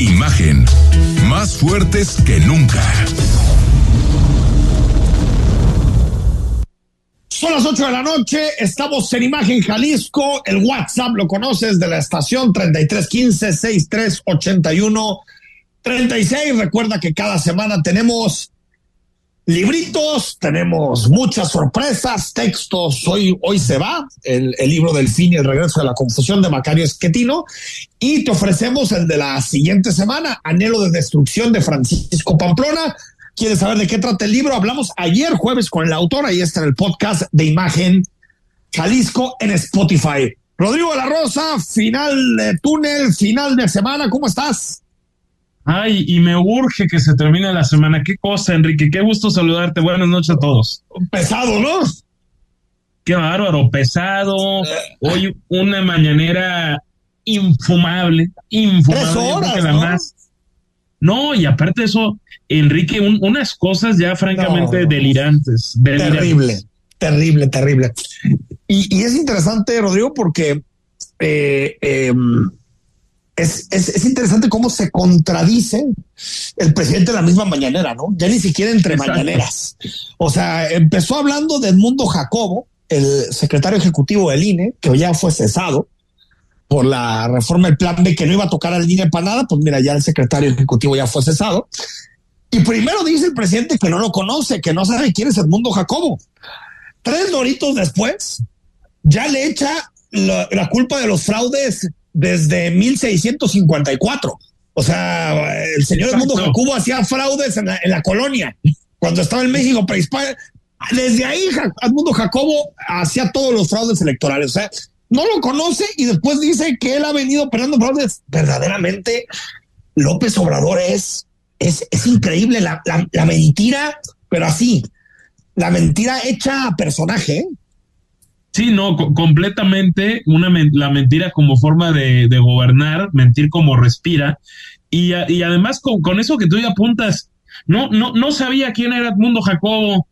Imagen, más fuertes que nunca. Son las 8 de la noche, estamos en Imagen Jalisco, el WhatsApp lo conoces de la estación 3315-6381-36. Recuerda que cada semana tenemos libritos, tenemos muchas sorpresas, textos. Hoy, hoy se va el, el, libro del fin y el regreso de la confusión de Macario Esquetino y te ofrecemos el de la siguiente semana, Anhelo de Destrucción de Francisco Pamplona. ¿Quieres saber de qué trata el libro? Hablamos ayer jueves con el autor, ahí está en el podcast de Imagen Jalisco en Spotify. Rodrigo de la Rosa, final de túnel, final de semana, ¿cómo estás? Ay, y me urge que se termine la semana. Qué cosa, Enrique. Qué gusto saludarte. Buenas noches a todos. Pesado, ¿no? Qué bárbaro, pesado. Hoy una mañanera infumable, infumable. Tres horas, la ¿no? más. No, y aparte de eso, Enrique, un, unas cosas ya francamente No. delirantes, delirantes. Terrible, terrible, terrible. Y, y es interesante, Rodrigo, porque eh, eh, es, es, es interesante cómo se contradice el presidente de la misma mañanera, ¿no? Ya ni siquiera entre Exacto. mañaneras. O sea, empezó hablando de Edmundo Jacobo, el secretario ejecutivo del INE, que ya fue cesado por la reforma del plan B, que no iba a tocar al INE para nada, pues mira, ya el secretario ejecutivo ya fue cesado. Y primero dice el presidente que no lo conoce, que no sabe quién es Edmundo Jacobo. Tres doritos después, ya le echa la, la culpa de los fraudes desde 1654. O sea, el señor Exacto. Edmundo Jacobo hacía fraudes en la, en la colonia, cuando estaba en México prehispánico. Desde ahí, Edmundo Jacobo hacía todos los fraudes electorales. O sea, no lo conoce y después dice que él ha venido operando fraudes. Verdaderamente, López Obrador es, es, es increíble la, la, la mentira, pero así, la mentira hecha a personaje. ¿eh? Sí, no, co- completamente una men- la mentira como forma de, de gobernar, mentir como respira. Y, y además con, con eso que tú ya apuntas, no, no, no sabía quién era Edmundo Jacobo.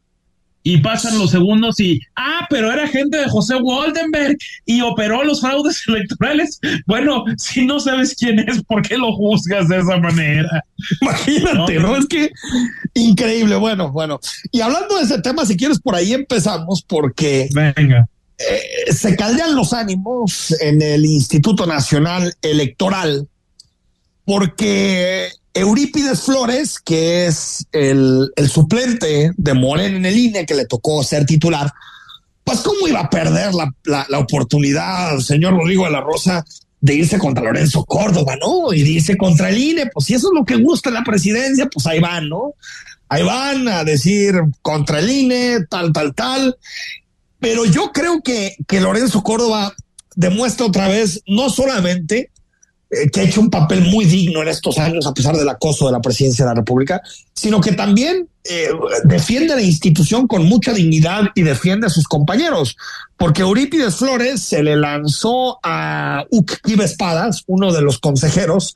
Y pasan los segundos y, ah, pero era gente de José Waldenberg y operó los fraudes electorales. Bueno, si no sabes quién es, ¿por qué lo juzgas de esa manera? Imagínate, No, ¿no? Es que increíble. Bueno, bueno. Y hablando de ese tema, si quieres, por ahí empezamos, porque Venga. Eh, se caldean los ánimos en el Instituto Nacional Electoral, porque Eurípides Flores, que es el, suplente de Morena en el INE, que le tocó ser titular, pues cómo iba a perder la, la, la oportunidad, señor Rodrigo de la Rosa, de irse contra Lorenzo Córdoba, ¿no? Y de irse contra el INE, pues si eso es lo que gusta en la presidencia, pues ahí van, ¿no? Ahí van a decir contra el INE, tal, tal, tal. Pero yo creo que, que Lorenzo Córdoba demuestra otra vez no solamente eh, que ha hecho un papel muy digno en estos años a pesar del acoso de la presidencia de la República, sino que también eh, defiende la institución con mucha dignidad y defiende a sus compañeros, porque Eurípides Flores se le lanzó a Ucquiv Espadas, uno de los consejeros,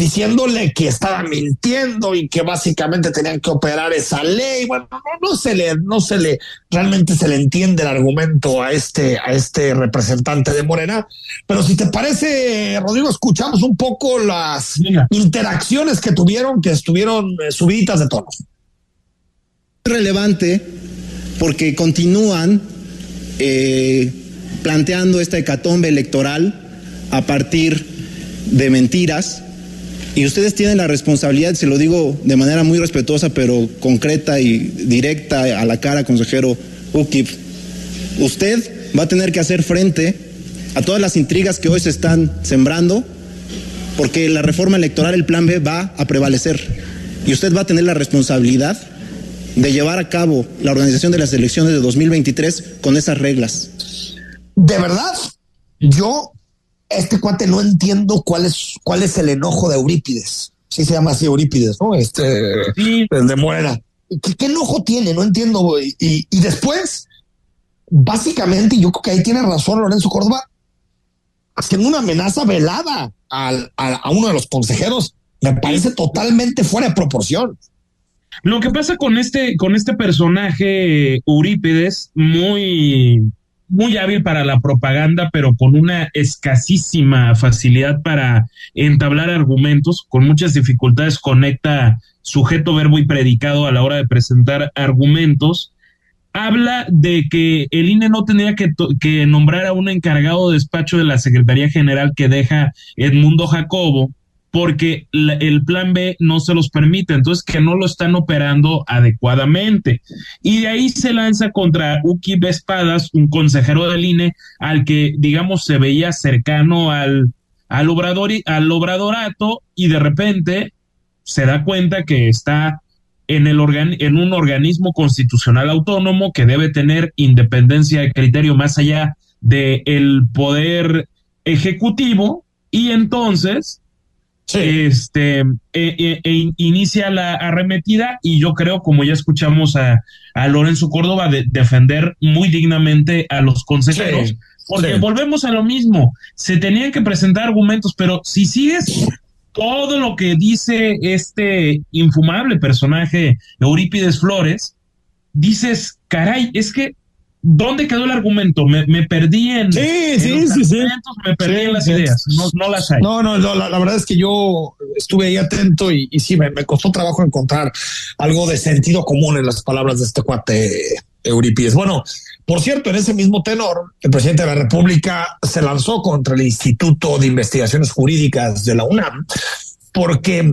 diciéndole que estaba mintiendo y que básicamente tenían que operar esa ley. Bueno, no, no se le, no se le, realmente se le entiende el argumento a este, a este representante de Morena. Pero si te parece, Rodrigo, escuchamos un poco las Venga. interacciones que tuvieron, que estuvieron eh, subiditas de tono. relevante porque continúan eh, planteando esta hecatombe electoral a partir de mentiras y ustedes tienen la responsabilidad, se lo digo de manera muy respetuosa pero concreta y directa a la cara, consejero Ukip, usted va a tener que hacer frente a todas las intrigas que hoy se están sembrando porque la reforma electoral, el plan B, va a prevalecer. Y usted va a tener la responsabilidad de llevar a cabo la organización de las elecciones de 2023 con esas reglas. De verdad, yo, este cuate no entiendo cuál es, cuál es el enojo de Eurípides. Sí se llama así Eurípides, ¿no? Este, el de Morena. ¿Qué, ¿Qué, enojo tiene? No entiendo. Y, y después, básicamente, yo creo que ahí tiene razón Lorenzo Córdoba, haciendo una amenaza velada al, a, a uno de los consejeros, me parece totalmente fuera de proporción. Lo que pasa con este, con este personaje Eurípides, muy, muy hábil para la propaganda, pero con una escasísima facilidad para entablar argumentos, con muchas dificultades conecta sujeto, verbo y predicado a la hora de presentar argumentos. Habla de que el INE no tenía que, que nombrar a un encargado de despacho de la Secretaría General que deja Edmundo Jacobo, porque el plan B no se los permite, entonces que no lo están operando adecuadamente. Y de ahí se lanza contra Uki Vespadas, un consejero del INE, al que, digamos, se veía cercano al, al, obrador, al obradorato y de repente se da cuenta que está en, el organ, en un organismo constitucional autónomo que debe tener independencia de criterio más allá del el poder ejecutivo y entonces Sí. este e, e, e inicia la arremetida y yo creo, como ya escuchamos a, a Lorenzo Córdoba, de, defender muy dignamente a los consejeros, sí, porque sí. volvemos a lo mismo, se tenían que presentar argumentos, pero si sigues todo lo que dice este infumable personaje Eurípides Flores, dices, caray, es que ¿Dónde quedó el argumento? Me, me perdí en. Sí, en sí, sí, sí. Me perdí sí, en las ideas. No, no, las hay. No, no, no la, la, verdad es que yo estuve ahí atento y, y sí, me, me, costó trabajo encontrar algo de sentido común en las palabras de este cuate Eurípides. Bueno, por cierto, en ese mismo tenor, el presidente de la República se lanzó contra el Instituto de Investigaciones Jurídicas de la UNAM porque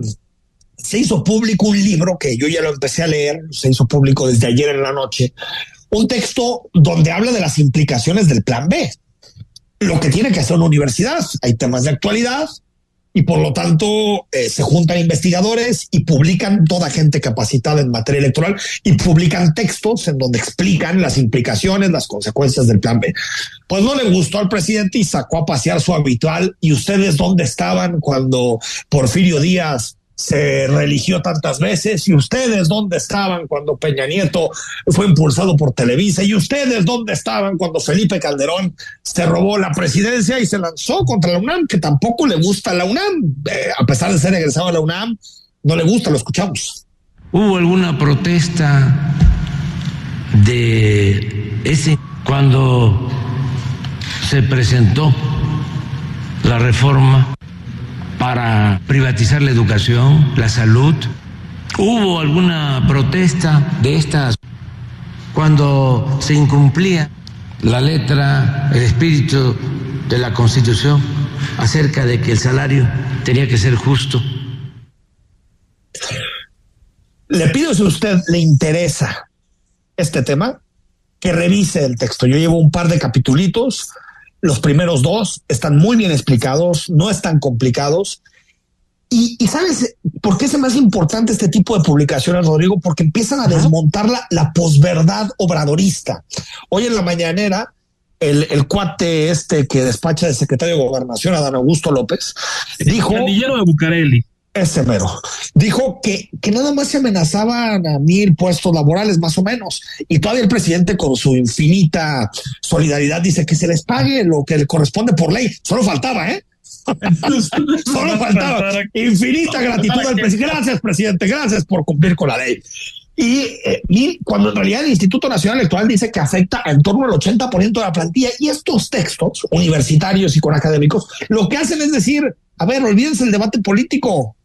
se hizo público un libro que yo ya lo empecé a leer, se hizo público desde ayer en la noche un texto donde habla de las implicaciones del plan B, lo que tiene que hacer una universidad. Hay temas de actualidad y por lo tanto eh, se juntan investigadores y publican toda gente capacitada en materia electoral y publican textos en donde explican las implicaciones, las consecuencias del plan B. Pues no le gustó al presidente y sacó a pasear su habitual. ¿Y ustedes dónde estaban cuando Porfirio Díaz se religió tantas veces y ustedes dónde estaban cuando Peña Nieto fue impulsado por Televisa y ustedes dónde estaban cuando Felipe Calderón se robó la presidencia y se lanzó contra la UNAM, que tampoco le gusta la UNAM, eh, a pesar de ser egresado a la UNAM, no le gusta, lo escuchamos. ¿Hubo alguna protesta de ese cuando se presentó la reforma para privatizar la educación, la salud. ¿Hubo alguna protesta de estas cuando se incumplía la letra, el espíritu de la Constitución acerca de que el salario tenía que ser justo? Le pido si a usted le interesa este tema, que revise el texto. Yo llevo un par de capitulitos los primeros dos están muy bien explicados, no están complicados. Y, y, sabes por qué es más importante este tipo de publicaciones, Rodrigo, porque empiezan a Ajá. desmontar la, la posverdad obradorista. Hoy en la mañanera, el, el, cuate este que despacha de secretario de gobernación, Adán Augusto López, dijo. El de Bucareli. Ese mero. Dijo que, que nada más se amenazaban a mil puestos laborales, más o menos. Y todavía el presidente, con su infinita solidaridad, dice que se les pague lo que le corresponde por ley. Solo faltaba, ¿eh? Solo faltaba. Infinita gratitud al presidente. Gracias, presidente. Gracias por cumplir con la ley. Y eh, cuando en realidad el Instituto Nacional Electoral dice que afecta en torno al 80% de la plantilla, y estos textos universitarios y con académicos lo que hacen es decir, a ver, olvídense el debate político.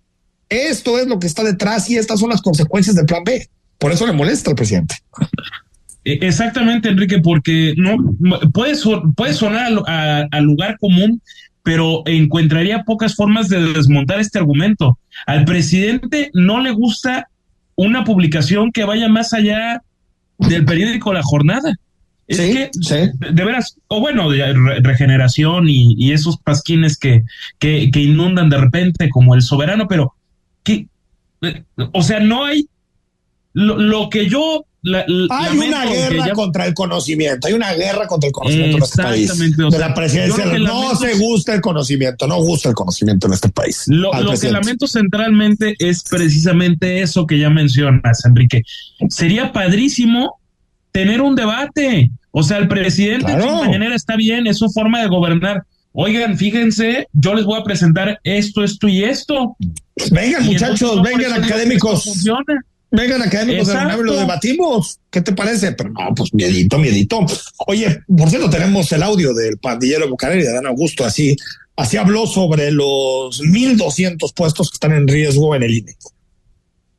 Esto es lo que está detrás y estas son las consecuencias del plan B. Por eso le molesta al presidente. Exactamente, Enrique, porque no puede, puede sonar al lugar común, pero encontraría pocas formas de desmontar este argumento. Al presidente no le gusta una publicación que vaya más allá del periódico La Jornada. Es sí, que, sí. de, veras, o bueno, de re, regeneración y, y, esos pasquines que, que, que, inundan de repente como el soberano, pero que, o sea, no hay, lo, lo que yo hay una guerra contra el conocimiento, hay una guerra contra el conocimiento en este país. de la presidencia, no se gusta el conocimiento, no gusta el conocimiento en este país. Lo, que lamento centralmente es precisamente eso que ya mencionas, Enrique. Sería padrísimo tener un debate. O sea, el presidente claro. mañanera está bien, es su forma de gobernar. Oigan, fíjense, yo les voy a presentar esto, esto y esto. Vengan, muchachos, vengan académicos. Vengan académicos de lo debatimos. ¿Qué te parece? Pero no, pues miedito, miedito. Oye, por cierto, tenemos el audio del pandillero Bucareli de Dan Augusto, así, así habló sobre los 1.200 puestos que están en riesgo en el INE.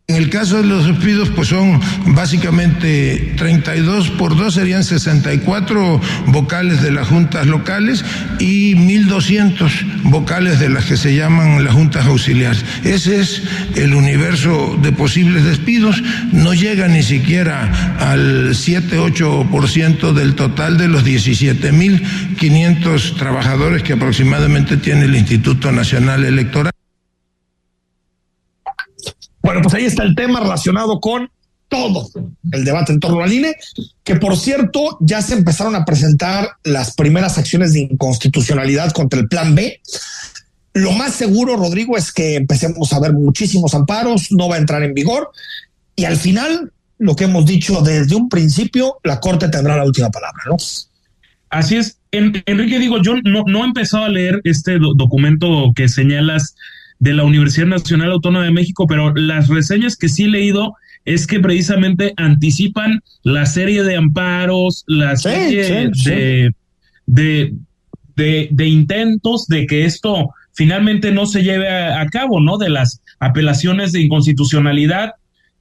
En el caso de los despidos, pues son básicamente 32 por 2 serían 64 vocales de las juntas locales y 1.200 vocales de las que se llaman las juntas auxiliares. Ese es el universo de posibles despidos. No llega ni siquiera al 7-8% del total de los 17.500 trabajadores que aproximadamente tiene el Instituto Nacional Electoral. Bueno, pues ahí está el tema relacionado con todo el debate en torno al INE, que por cierto ya se empezaron a presentar las primeras acciones de inconstitucionalidad contra el plan B. Lo más seguro, Rodrigo, es que empecemos a ver muchísimos amparos, no va a entrar en vigor y al final, lo que hemos dicho desde un principio, la Corte tendrá la última palabra, ¿no? Así es. Enrique, digo, yo no, no he empezado a leer este documento que señalas de la Universidad Nacional Autónoma de México, pero las reseñas que sí he leído es que precisamente anticipan la serie de amparos, la serie de, De, de, intentos de que esto finalmente no se lleve a, cabo, ¿no? De las apelaciones de inconstitucionalidad.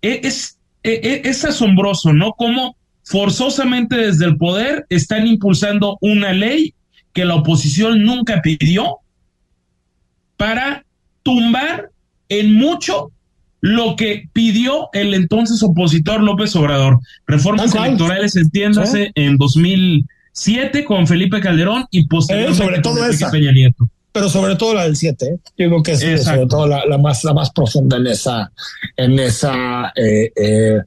E, es, es, e, es asombroso, ¿no? Cómo forzosamente desde el poder están impulsando una ley que la oposición nunca pidió para tumbar en mucho lo que pidió el entonces opositor López Obrador. Reformas electorales, entiéndase, en 2007 con Felipe Calderón y posteriormente sobre todo con Peña Nieto. Pero sobre todo la del 7, ¿eh? digo que es sobre todo la, más, la más profunda en esa, en esa eh, eh,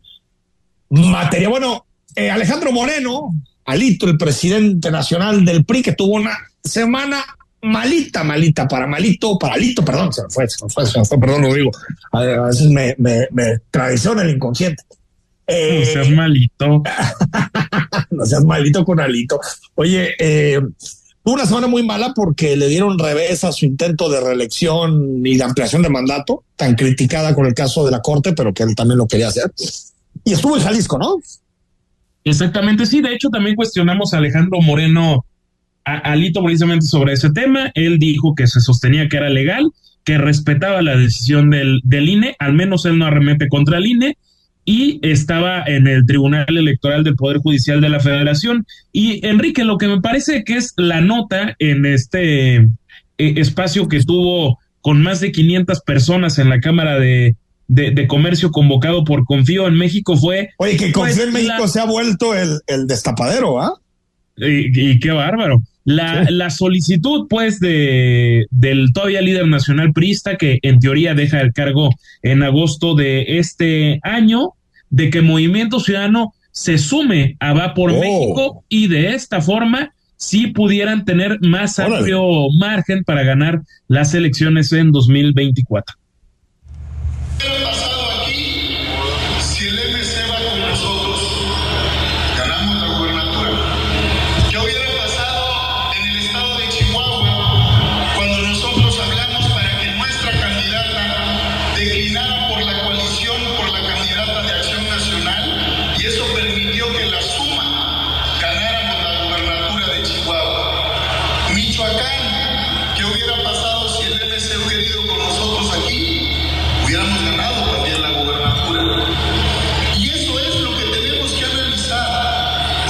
materia. Bueno, Alejandro Moreno, Alito, el presidente nacional del PRI, que tuvo una semana malita, malita, para malito, para alito, perdón, se me fue, se me fue, se me fue, perdón, lo digo. A veces me, me, me traiciona el inconsciente. Eh, no seas malito. no seas malito con alito. Oye, eh, una semana muy mala porque le dieron revés a su intento de reelección y de ampliación de mandato, tan criticada con el caso de la Corte, pero que él también lo quería hacer. Y estuvo en Jalisco, ¿no? Exactamente, sí. De hecho, también cuestionamos a Alejandro Moreno Alito precisamente sobre ese tema. Él dijo que se sostenía que era legal, que respetaba la decisión del, del INE, al menos él no arremete contra el INE, y estaba en el Tribunal Electoral del Poder Judicial de la Federación. Y Enrique, lo que me parece que es la nota en este eh, espacio que tuvo con más de 500 personas en la Cámara de, de, Comercio convocado por Confío en México fue... Oye, que Confío en pues, México se ha vuelto el, el destapadero, ¿ah? y, qué bárbaro. La, la solicitud, pues, de, del todavía líder nacional Prista, que en teoría deja el cargo en agosto de este año, de que Movimiento Ciudadano se sume a Va por oh. México y de esta forma sí pudieran tener más amplio margen para ganar las elecciones en 2024.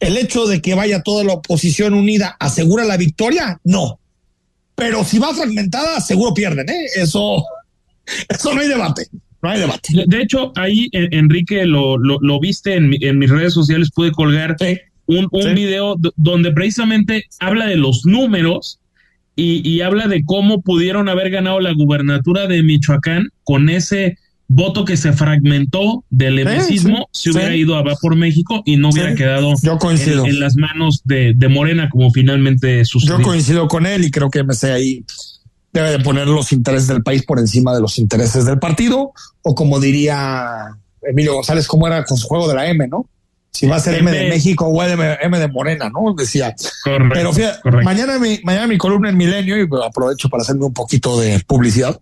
¿El hecho de que vaya toda la oposición unida asegura la victoria? No. Pero si va fragmentada, seguro pierden, ¿eh? Eso, eso no hay debate. No hay debate. De, hecho, ahí, Enrique, lo, lo, viste en, en, mis redes sociales, pude colgar un, un video donde precisamente habla de los números y, y, habla de cómo pudieron haber ganado la gubernatura de Michoacán con ese voto que se fragmentó del emecismo si hubiera ido a Va por México y no hubiera quedado En, las manos de, de, Morena como finalmente sucedió. Yo coincido con él y creo que MC ahí debe de poner los intereses del país por encima de los intereses del partido o como diría Emilio González, como era con su juego de la M, ¿no? Si va a ser M, de México o M, de Morena, ¿no? Decía. Pero fíjate, mañana mi, mañana mi columna en Milenio y aprovecho para hacerme un poquito de publicidad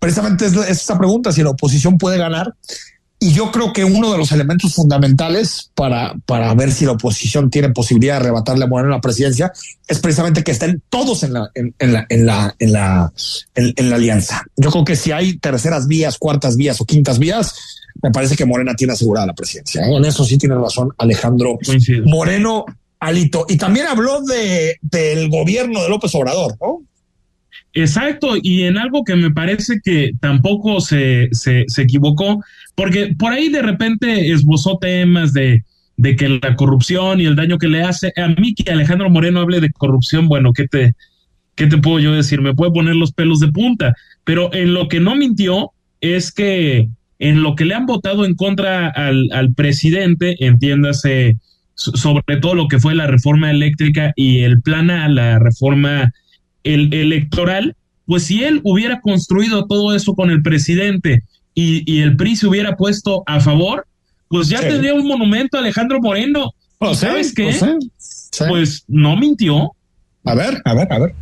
precisamente es, esta pregunta, si la oposición puede ganar. Y yo creo que uno de los elementos fundamentales para, para ver si la oposición tiene posibilidad de arrebatarle a Moreno la presidencia es precisamente que estén todos en la, en, la, en la, en la, en, la alianza. Yo creo que si hay terceras vías, cuartas vías o quintas vías, me parece que Morena tiene asegurada la presidencia. En eso sí tiene razón Alejandro Moreno Alito. Y también habló de, del gobierno de López Obrador, ¿no? Exacto, y en algo que me parece que tampoco se, se, se, equivocó, porque por ahí de repente esbozó temas de, de que la corrupción y el daño que le hace, a mí que Alejandro Moreno hable de corrupción, bueno, ¿qué te, qué te puedo yo decir? Me puede poner los pelos de punta, pero en lo que no mintió es que en lo que le han votado en contra al, al presidente, entiéndase, sobre todo lo que fue la reforma eléctrica y el plan a la reforma el electoral, pues si él hubiera construido todo eso con el presidente y, el PRI se hubiera puesto a favor, pues ya tendría un monumento a Alejandro Moreno. ¿Sabes qué? Pues no mintió. A ver, a ver, a ver.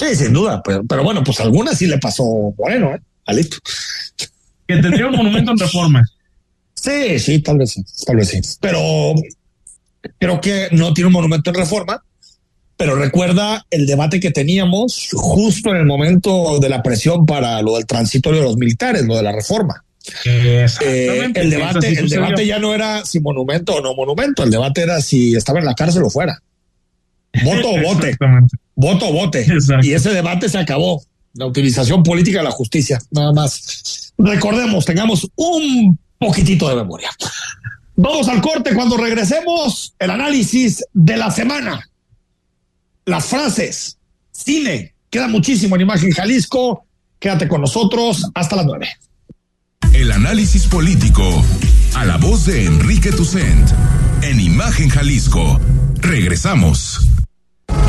Sí, sin duda, pero, pero bueno, pues algunas sí le pasó bueno, ¿eh? Alito. Que tendría un monumento en reforma. Sí, sí, tal vez sí, tal vez sí. Pero creo que no tiene un monumento en reforma, pero recuerda el debate que teníamos justo en el momento de la presión para lo del transitorio de los militares, lo de la reforma. Eh, el debate, el debate ya no era si monumento o no monumento, el debate era si estaba en la cárcel o fuera. Voto o vote voto o vote. Y ese debate se acabó. La utilización política de la justicia, nada más. Recordemos, tengamos un poquitito de memoria. Vamos al corte cuando regresemos, el análisis de la semana. Las frases, cine, queda muchísimo en Imagen Jalisco. Quédate con nosotros hasta las nueve. El análisis político a la voz de Enrique Tucent en Imagen Jalisco. Regresamos.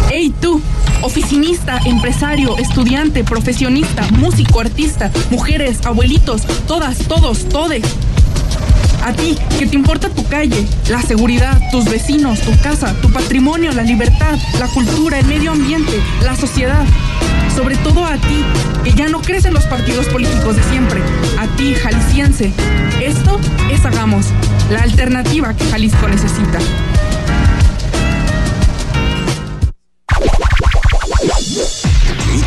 Hey tú, oficinista, empresario, estudiante, profesionista, músico, artista, mujeres, abuelitos, todas, todos, todes. A ti, que te importa tu calle, la seguridad, tus vecinos, tu casa, tu patrimonio, la libertad, la cultura, el medio ambiente, la sociedad. Sobre todo a ti, que ya no crees en los partidos políticos de siempre. A ti, jalisciense. Esto es Hagamos, la alternativa que Jalisco necesita.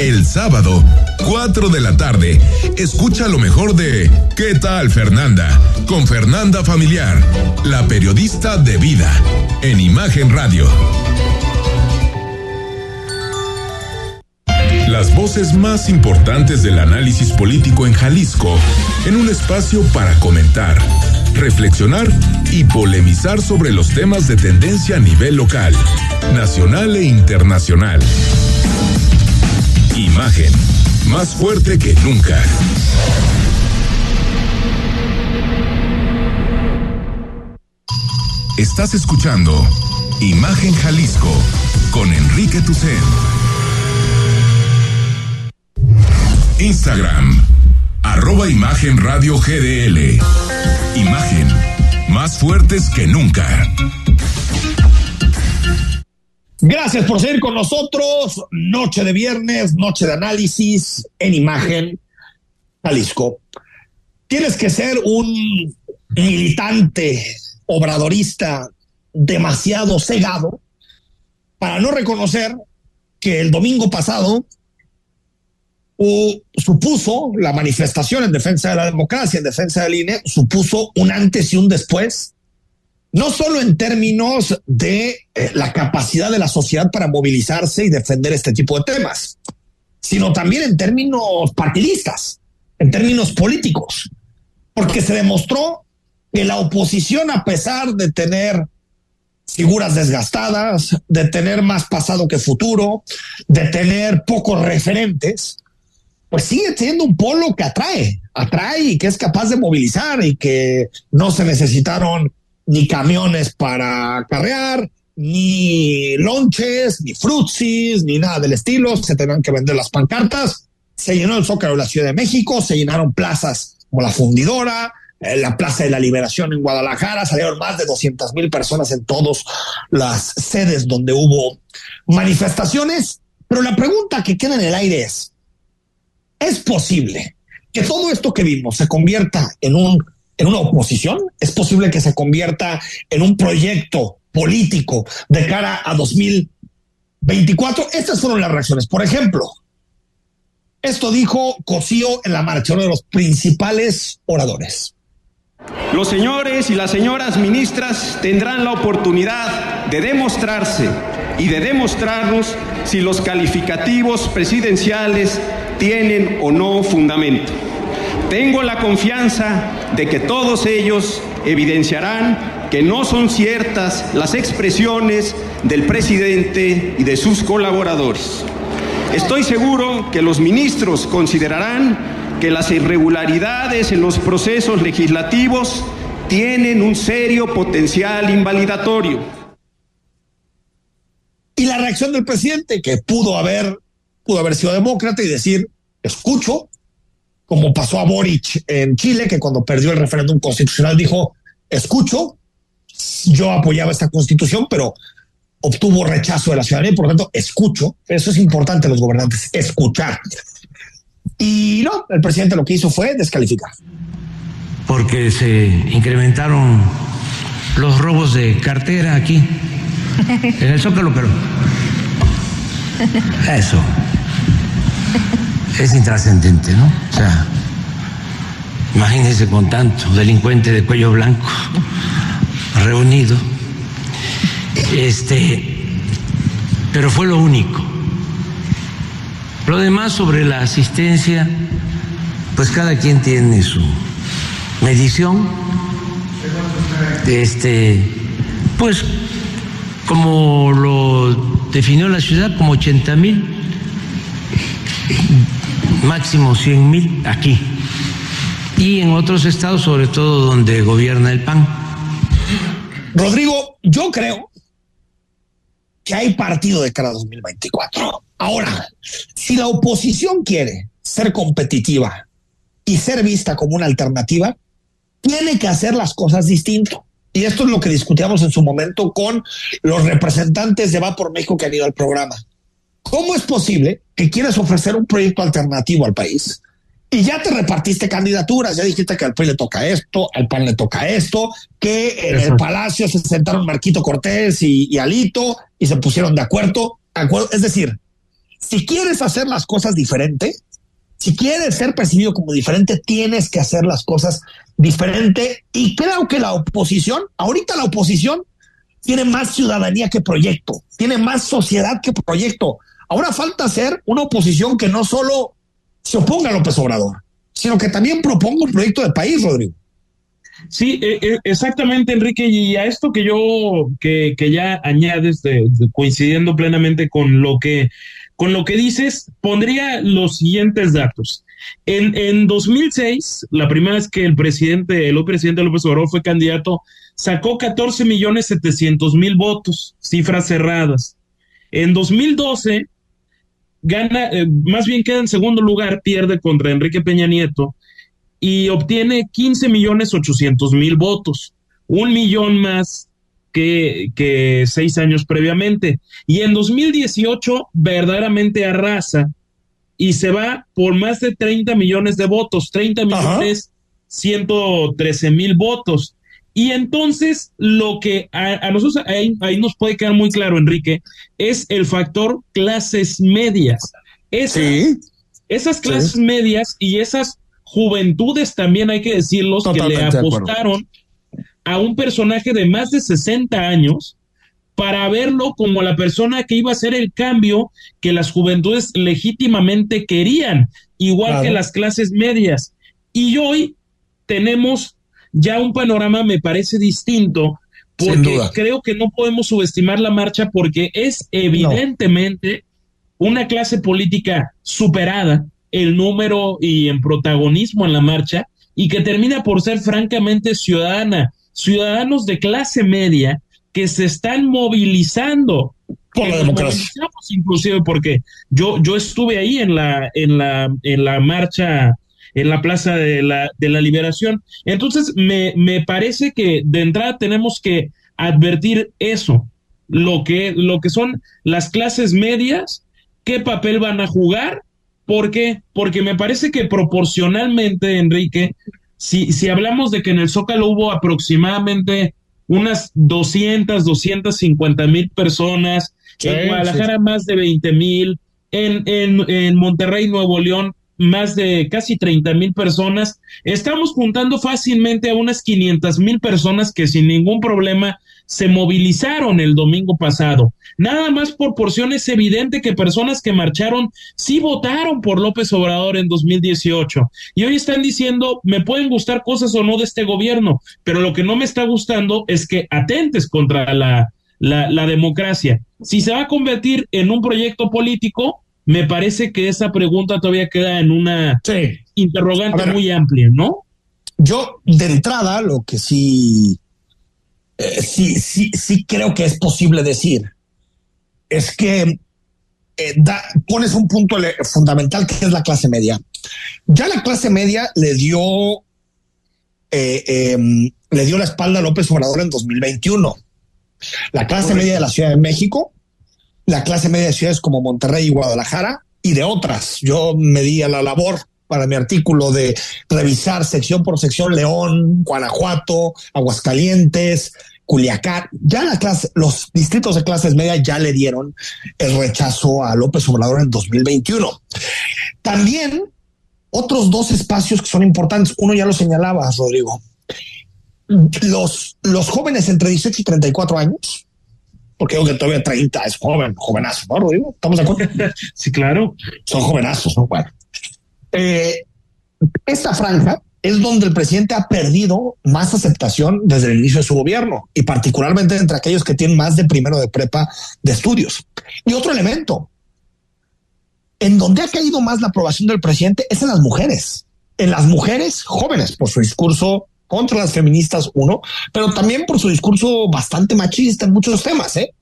El sábado 4 de la tarde, escucha lo mejor de ¿Qué tal Fernanda? Con Fernanda Familiar, la periodista de vida, en Imagen Radio. Las voces más importantes del análisis político en Jalisco, en un espacio para comentar, reflexionar y polemizar sobre los temas de tendencia a nivel local, nacional e internacional. Imagen, más fuerte que nunca. Estás escuchando Imagen Jalisco con Enrique Tucen. Instagram, arroba Imagen Radio GDL. Imagen, más fuertes que nunca. Gracias por seguir con nosotros. Noche de viernes, noche de análisis en imagen. Jalisco. Tienes que ser un militante obradorista demasiado cegado para no reconocer que el domingo pasado supuso la manifestación en defensa de la democracia, en defensa del INE, supuso un antes y un después no solo en términos de eh, la capacidad de la sociedad para movilizarse y defender este tipo de temas, sino también en términos partidistas, en términos políticos, porque se demostró que la oposición, a pesar de tener figuras desgastadas, de tener más pasado que futuro, de tener pocos referentes, pues sigue siendo un polo que atrae, atrae y que es capaz de movilizar y que no se necesitaron ni camiones para carrear, ni lonches, ni frutsis, ni nada del estilo. Se tenían que vender las pancartas. Se llenó el Zócalo de la Ciudad de México, se llenaron plazas como la Fundidora, eh, la Plaza de la Liberación en Guadalajara, salieron más de 200 mil personas en todas las sedes donde hubo manifestaciones. Pero la pregunta que queda en el aire es, ¿es posible que todo esto que vimos se convierta en un en una oposición, es posible que se convierta en un proyecto político de cara a 2024. Estas fueron las reacciones. Por ejemplo, esto dijo Cosío en la marcha, uno de los principales oradores. Los señores y las señoras ministras tendrán la oportunidad de demostrarse y de demostrarnos si los calificativos presidenciales tienen o no fundamento. Tengo la confianza de que todos ellos evidenciarán que no son ciertas las expresiones del presidente y de sus colaboradores. Estoy seguro que los ministros considerarán que las irregularidades en los procesos legislativos tienen un serio potencial invalidatorio. Y la reacción del presidente, que pudo haber, pudo haber sido demócrata y decir, escucho, como pasó a Boric en Chile, que cuando perdió el referéndum constitucional dijo, escucho, yo apoyaba esta constitución, pero obtuvo rechazo de la ciudadanía y por lo tanto escucho. Eso es importante los gobernantes, escuchar. Y no, el presidente lo que hizo fue descalificar. Porque se incrementaron los robos de cartera aquí, en el Zócalo, pero eso es intrascendente, ¿no? O sea, imagínense con tanto delincuente de cuello blanco reunido. Este, pero fue lo único. Lo demás sobre la asistencia, pues cada quien tiene su medición. Este, pues como lo definió la ciudad, como 80 mil máximo 100 mil aquí. Y en otros estados, sobre todo donde gobierna el PAN. Rodrigo, yo creo que hay partido de cara a 2024. Ahora, si la oposición quiere ser competitiva y ser vista como una alternativa, tiene que hacer las cosas distinto. Y esto es lo que discutíamos en su momento con los representantes de Va por México que han ido al programa. ¿Cómo es posible que quieras ofrecer un proyecto alternativo al país y ya te repartiste candidaturas? Ya dijiste que al PRI le toca esto, al PAN le toca esto, que en el Palacio se sentaron Marquito Cortés y, Alito y se pusieron de acuerdo, acuerdo. Es decir, si quieres hacer las cosas diferentes, Si quieres ser percibido como diferente, tienes que hacer las cosas diferente. Y creo que la oposición, ahorita la oposición tiene más ciudadanía que proyecto, tiene más sociedad que proyecto. Ahora falta ser una oposición que no solo se oponga a López Obrador, sino que también proponga un proyecto de país, Rodrigo. Sí, eh, eh, exactamente, Enrique. Y a esto que yo, que, que ya añades, de, coincidiendo plenamente con lo que, con lo que dices, pondría los siguientes datos. En, en 2006, la primera vez que el presidente, el presidente López Obrador fue candidato, sacó 14 millones 700 mil votos, cifras cerradas. En 2012, gana, eh, más bien queda en segundo lugar, pierde contra Enrique Peña Nieto y obtiene 15 millones 800 mil votos, un millón más que, que seis años previamente. Y en 2018 verdaderamente arrasa y se va por más de 30 millones de votos, 30 millones 113 mil votos. Y entonces lo que a, nosotros ahí, nos puede quedar muy claro, Enrique, es el factor clases medias. Esas, clases medias y esas juventudes también hay que decirlos que le apostaron a un personaje de más de 60 años para verlo como la persona que iba a hacer el cambio que las juventudes legítimamente querían, igual que las clases medias. Y hoy tenemos ya un panorama, me parece distinto, porque creo que no podemos subestimar la marcha porque es evidentemente una clase política superada, el número y en protagonismo en la marcha y que termina por ser francamente ciudadana, ciudadanos de clase media que se están movilizando. Por la democracia. Inclusive porque yo, yo estuve ahí en la, en la, en la marcha en la Plaza de la, de la Liberación. Entonces, me, me parece que de entrada tenemos que advertir eso, lo que, lo que son las clases medias, qué papel van a jugar ¿Por qué? Porque me parece que proporcionalmente, Enrique, si, si hablamos de que en el Zócalo hubo aproximadamente unas 200, 250 mil personas, en Guadalajara más de 20 mil, en, en, en Monterrey, Nuevo León, más de casi 30 mil personas. Estamos juntando fácilmente a unas 500 mil personas que sin ningún problema se movilizaron el domingo pasado. Nada más por porción es evidente que personas que marcharon sí votaron por López Obrador en 2018 y hoy están diciendo me pueden gustar cosas o no de este gobierno, pero lo que no me está gustando es que atentes contra la, la, democracia. Si se va a convertir en un proyecto político, me parece que esa pregunta todavía queda en una interrogante muy amplia, ¿no? Yo, de entrada, lo que sí eh, sí, sí, sí creo que es posible decir es que eh, pones un punto fundamental que es la clase media. Ya la clase media le dio eh, em, le dio la espalda a López Obrador en 2021. La clase media de la Ciudad de México, la clase media de ciudades como Monterrey y Guadalajara y de otras. Yo me di a la labor para mi artículo de revisar sección por sección León, Guanajuato, Aguascalientes, Culiacán, ya la clase, los distritos de clases media ya le dieron el rechazo a López Obrador en 2021. También otros dos espacios que son importantes, uno ya lo señalaba, Rodrigo. Los, los jóvenes entre 18 y 34 años, porque aunque todavía 30 es joven, jovenazo, ¿no, Rodrigo? ¿Estamos de acuerdo? sí, claro. Son jovenazos, ¿no? Bueno. Eh, esta franja es donde el presidente ha perdido más aceptación desde el inicio de su gobierno y particularmente entre aquellos que tienen más de primero de prepa de estudios. Y otro elemento, en donde ha caído más la aprobación del presidente es en las mujeres, en las mujeres jóvenes por su discurso contra las feministas, uno, pero también por su discurso bastante machista en muchos temas. ¿eh?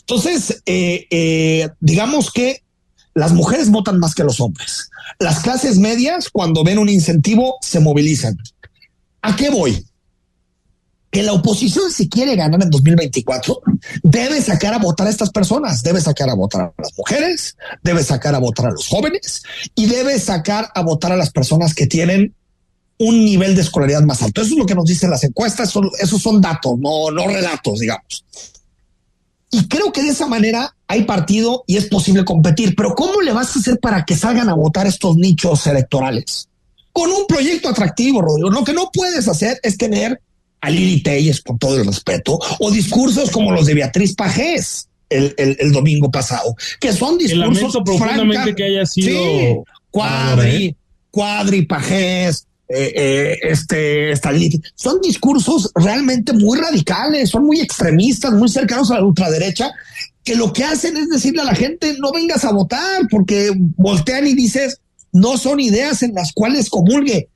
Entonces, eh, eh, digamos que las mujeres votan más que los hombres. Las clases medias, cuando ven un incentivo, se movilizan. ¿A qué voy? Que la oposición, si quiere ganar en 2024, debe sacar a votar a estas personas, debe sacar a votar a las mujeres, debe sacar a votar a los jóvenes y debe sacar a votar a las personas que tienen un nivel de escolaridad más alto. Eso es lo que nos dicen las encuestas, esos son datos, no, no relatos, digamos. Y creo que de esa manera hay partido y es posible competir. Pero ¿cómo le vas a hacer para que salgan a votar estos nichos electorales? Con un proyecto atractivo, Rodrigo. Lo que no puedes hacer es tener a Lili Telles, con todo el respeto, o discursos como los de Beatriz Pajés el, el, domingo pasado, que son discursos profundamente que haya sido sí, cuadri, ¿eh? cuadri, Pajés, eh, eh, este, son discursos realmente muy radicales, son muy extremistas, muy cercanos a la ultraderecha, que lo que hacen es decirle a la gente no vengas a votar, porque voltean y dices no son ideas en las cuales comulgue.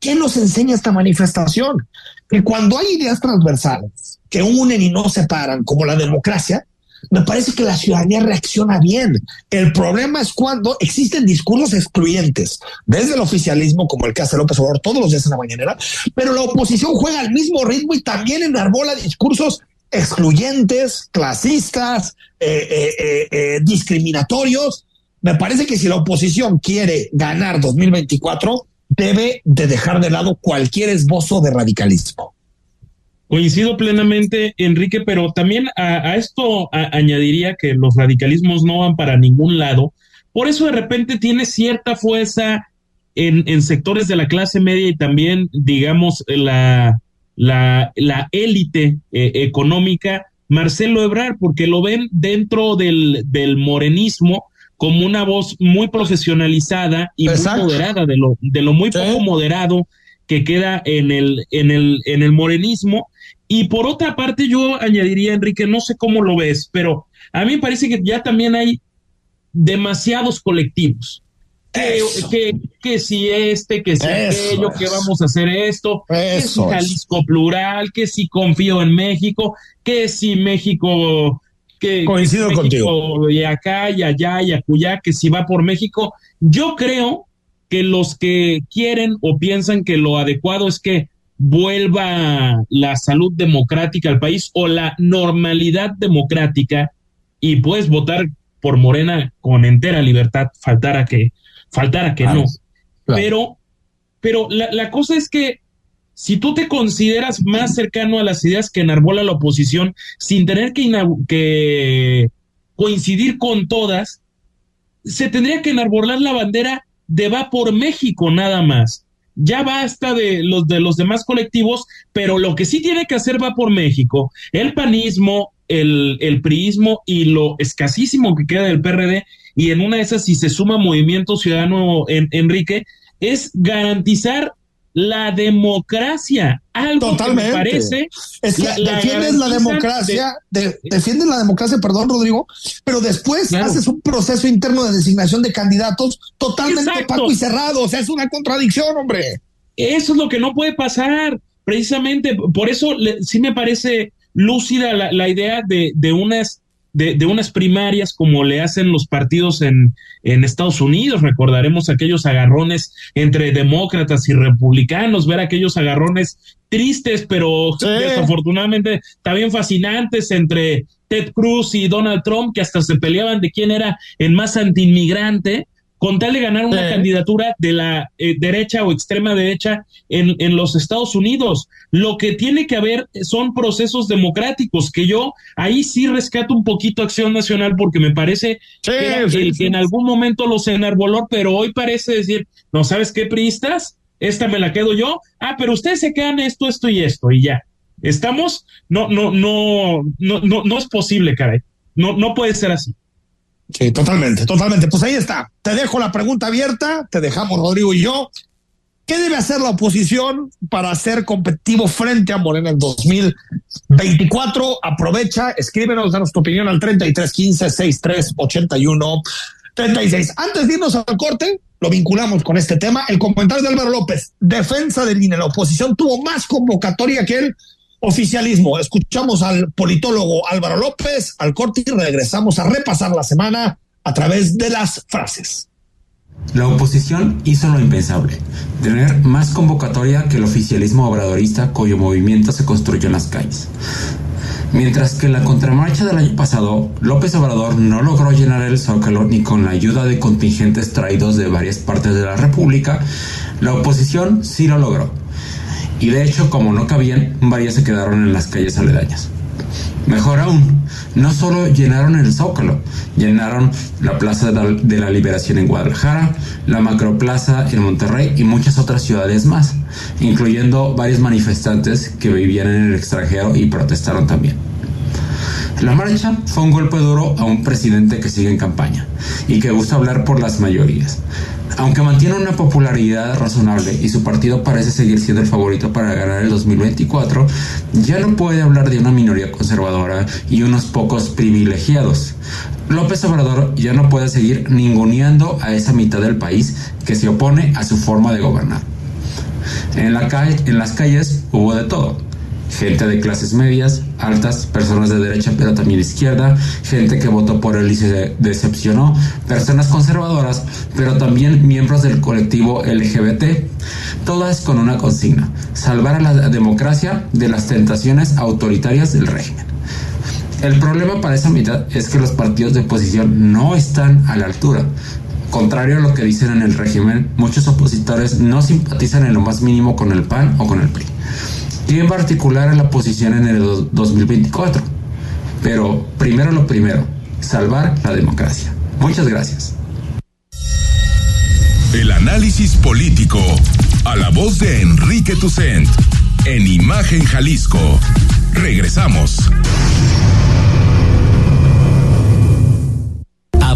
¿Qué nos enseña esta manifestación? Que cuando hay ideas transversales que unen y no separan, como la democracia, me parece que la ciudadanía reacciona bien. El problema es cuando existen discursos excluyentes, desde el oficialismo, como el que hace López Obrador todos los días en la mañanera, pero la oposición juega al mismo ritmo y también enarbola discursos excluyentes, clasistas, eh, eh, eh, discriminatorios. Me parece que si la oposición quiere ganar 2024, debe de dejar de lado cualquier esbozo de radicalismo. Coincido plenamente, Enrique, pero también a, esto añadiría que los radicalismos no van para ningún lado. Por eso de repente tiene cierta fuerza en, sectores de la clase media y también, digamos, la, la, la élite eh, económica, Marcelo Ebrard, porque lo ven dentro del, del morenismo como una voz muy profesionalizada y muy moderada, de lo, de lo muy poco moderado que queda en el, en el, en el morenismo y por otra parte, yo añadiría, Enrique, no sé cómo lo ves, pero a mí me parece que ya también hay demasiados colectivos. Que, que, si este, que si aquello, que vamos a hacer esto, que si Jalisco plural, que si confío en México, que si México, que coincido contigo. Y acá y allá y acullá, que si va por México. Yo creo que los que quieren o piensan que lo adecuado es que vuelva la salud democrática al país o la normalidad democrática y puedes votar por Morena con entera libertad, faltara que, faltara que no. Pero, pero la, la, cosa es que si tú te consideras más cercano a las ideas que enarbola la oposición, sin tener que, que coincidir con todas, se tendría que enarbolar la bandera de va por México nada más ya basta de los de los demás colectivos, pero lo que sí tiene que hacer va por México, el panismo, el, el priismo y lo escasísimo que queda del PRD, y en una de esas, si se suma Movimiento Ciudadano en, Enrique, es garantizar la democracia. Algo Totalmente. Que me parece. Es que la, defiendes la democracia, defiendes la democracia, perdón, Rodrigo, pero después haces un proceso interno de designación de candidatos totalmente opaco y cerrado. O sea, es una contradicción, hombre. Eso es lo que no puede pasar. Precisamente por eso sí me parece lúcida la, la idea de, de unas de, unas primarias como le hacen los partidos en, en Estados Unidos. Recordaremos aquellos agarrones entre demócratas y republicanos, ver aquellos agarrones tristes, pero desafortunadamente también fascinantes entre Ted Cruz y Donald Trump, que hasta se peleaban de quién era el más antiinmigrante con tal de ganar una candidatura de la eh, derecha o extrema derecha en, en, los Estados Unidos. Lo que tiene que haber son procesos democráticos, que yo ahí sí rescato un poquito Acción Nacional porque me parece que, el, que en algún momento los enarboló, pero hoy parece decir, no sabes qué, priistas, esta me la quedo yo, ah, pero ustedes se quedan esto, esto y esto, y ya. Estamos, no, no, no, no, no, no es posible, caray. No, no puede ser así. Sí, totalmente, totalmente. Pues ahí está. Te dejo la pregunta abierta, te dejamos Rodrigo y yo. ¿Qué debe hacer la oposición para ser competitivo frente a Morena en 2024? Aprovecha, escríbenos, danos tu opinión al 3315 6381 36. Antes de irnos al corte, lo vinculamos con este tema. El comentario de Álvaro López, defensa del INE. La oposición tuvo más convocatoria que él oficialismo. Escuchamos al politólogo Álvaro López, al corte y regresamos a repasar la semana a través de las frases. La oposición hizo lo impensable, tener más convocatoria que el oficialismo obradorista cuyo movimiento se construyó en las calles. Mientras que en la contramarcha del año pasado, López Obrador no logró llenar el zócalo ni con la ayuda de contingentes traídos de varias partes de la República, la oposición sí lo logró y de hecho, como no cabían, varias se quedaron en las calles aledañas. Mejor aún, no solo llenaron el Zócalo, llenaron la Plaza de la Liberación en Guadalajara, la Macroplaza en Monterrey y muchas otras ciudades más, incluyendo varios manifestantes que vivían en el extranjero y protestaron también. La marcha fue un golpe duro a un presidente que sigue en campaña y que gusta hablar por las mayorías. Aunque mantiene una popularidad razonable y su partido parece seguir siendo el favorito para ganar el 2024, ya no puede hablar de una minoría conservadora y unos pocos privilegiados. López Obrador ya no puede seguir ninguneando a esa mitad del país que se opone a su forma de gobernar. En, la calle, en las calles hubo de todo gente de clases medias, altas, personas de derecha pero también izquierda, gente que votó por él y se decepcionó, personas conservadoras, pero también miembros del colectivo LGBT, todas con una consigna, salvar a la democracia de las tentaciones autoritarias del régimen. El problema para esa mitad es que los partidos de oposición no están a la altura. Contrario a lo que dicen en el régimen, muchos opositores no simpatizan en lo más mínimo con el PAN o con el PRI y en particular en la posición en el 2024. Pero primero lo primero, salvar la democracia. Muchas gracias. El análisis político a la voz de Enrique Tucent en Imagen Jalisco. Regresamos.